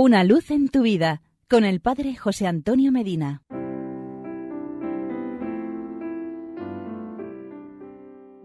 Una luz en tu vida con el Padre José Antonio Medina.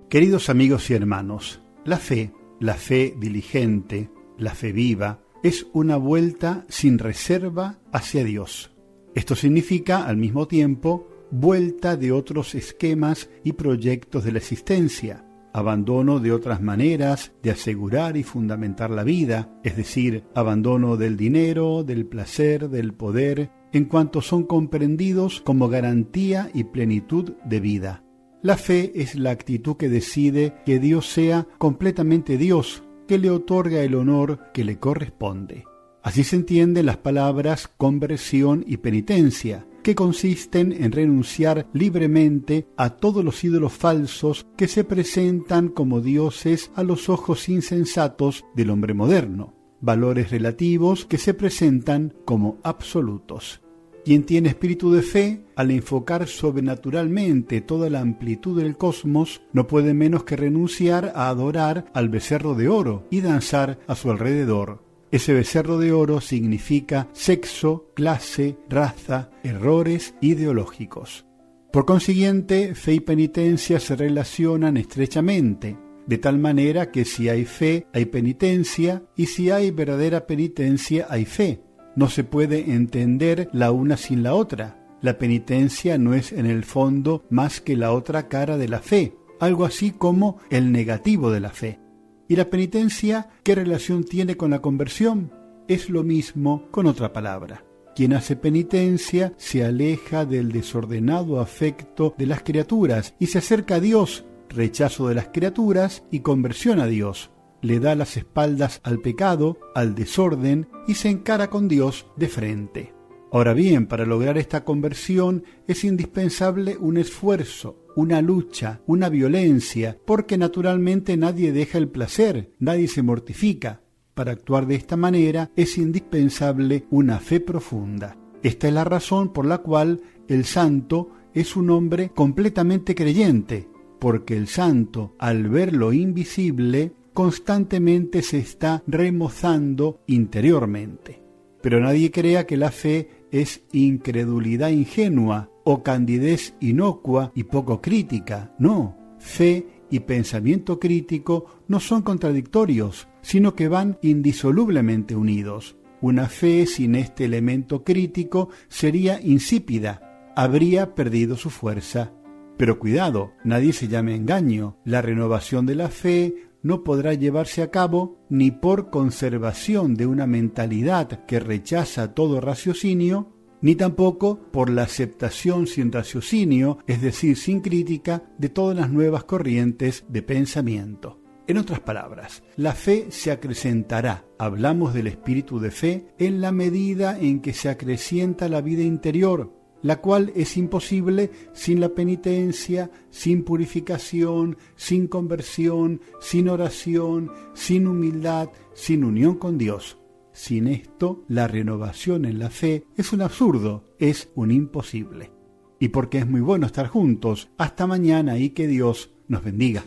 Queridos amigos y hermanos, la fe, la fe diligente, la fe viva, es una vuelta sin reserva hacia Dios. Esto significa, al mismo tiempo, vuelta de otros esquemas y proyectos de la existencia, abandono de otras maneras de asegurar y fundamentar la vida, es decir, abandono del dinero, del placer, del poder, en cuanto son comprendidos como garantía y plenitud de vida. La fe es la actitud que decide que Dios sea completamente Dios, que le otorga el honor que le corresponde. Así se entienden las palabras conversión y penitencia, que consisten en renunciar libremente a todos los ídolos falsos que se presentan como dioses a los ojos insensatos del hombre moderno, valores relativos que se presentan como absolutos. Quien tiene espíritu de fe, al enfocar sobrenaturalmente toda la amplitud del cosmos, no puede menos que renunciar a adorar al becerro de oro y danzar a su alrededor, ese becerro de oro significa sexo, clase, raza, errores ideológicos. Por consiguiente, fe y penitencia se relacionan estrechamente, de tal manera que si hay fe, hay penitencia, y si hay verdadera penitencia, hay fe. No se puede entender la una sin la otra. La penitencia no es en el fondo más que la otra cara de la fe, algo así como el negativo de la fe. ¿Y la penitencia qué relación tiene con la conversión? Es lo mismo con otra palabra. Quien hace penitencia se aleja del desordenado afecto de las criaturas y se acerca a Dios, rechazo de las criaturas y conversión a Dios. Le da las espaldas al pecado, al desorden y se encara con Dios de frente. Ahora bien, para lograr esta conversión es indispensable un esfuerzo, una lucha, una violencia, porque naturalmente nadie deja el placer, nadie se mortifica. Para actuar de esta manera es indispensable una fe profunda. Esta es la razón por la cual el santo es un hombre completamente creyente, porque el santo, al ver lo invisible, constantemente se está remozando interiormente. Pero nadie crea que la fe es incredulidad ingenua o candidez inocua y poco crítica. No, fe y pensamiento crítico no son contradictorios, sino que van indisolublemente unidos. Una fe sin este elemento crítico sería insípida, habría perdido su fuerza. Pero cuidado, nadie se llame engaño. La renovación de la fe no podrá llevarse a cabo ni por conservación de una mentalidad que rechaza todo raciocinio, ni tampoco por la aceptación sin raciocinio, es decir, sin crítica, de todas las nuevas corrientes de pensamiento. En otras palabras, la fe se acrecentará, hablamos del espíritu de fe, en la medida en que se acrecienta la vida interior, la cual es imposible sin la penitencia, sin purificación, sin conversión, sin oración, sin humildad, sin unión con Dios. Sin esto, la renovación en la fe es un absurdo, es un imposible. Y porque es muy bueno estar juntos, hasta mañana y que Dios nos bendiga.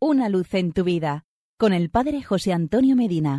Una luz en tu vida, con el Padre José Antonio Medina.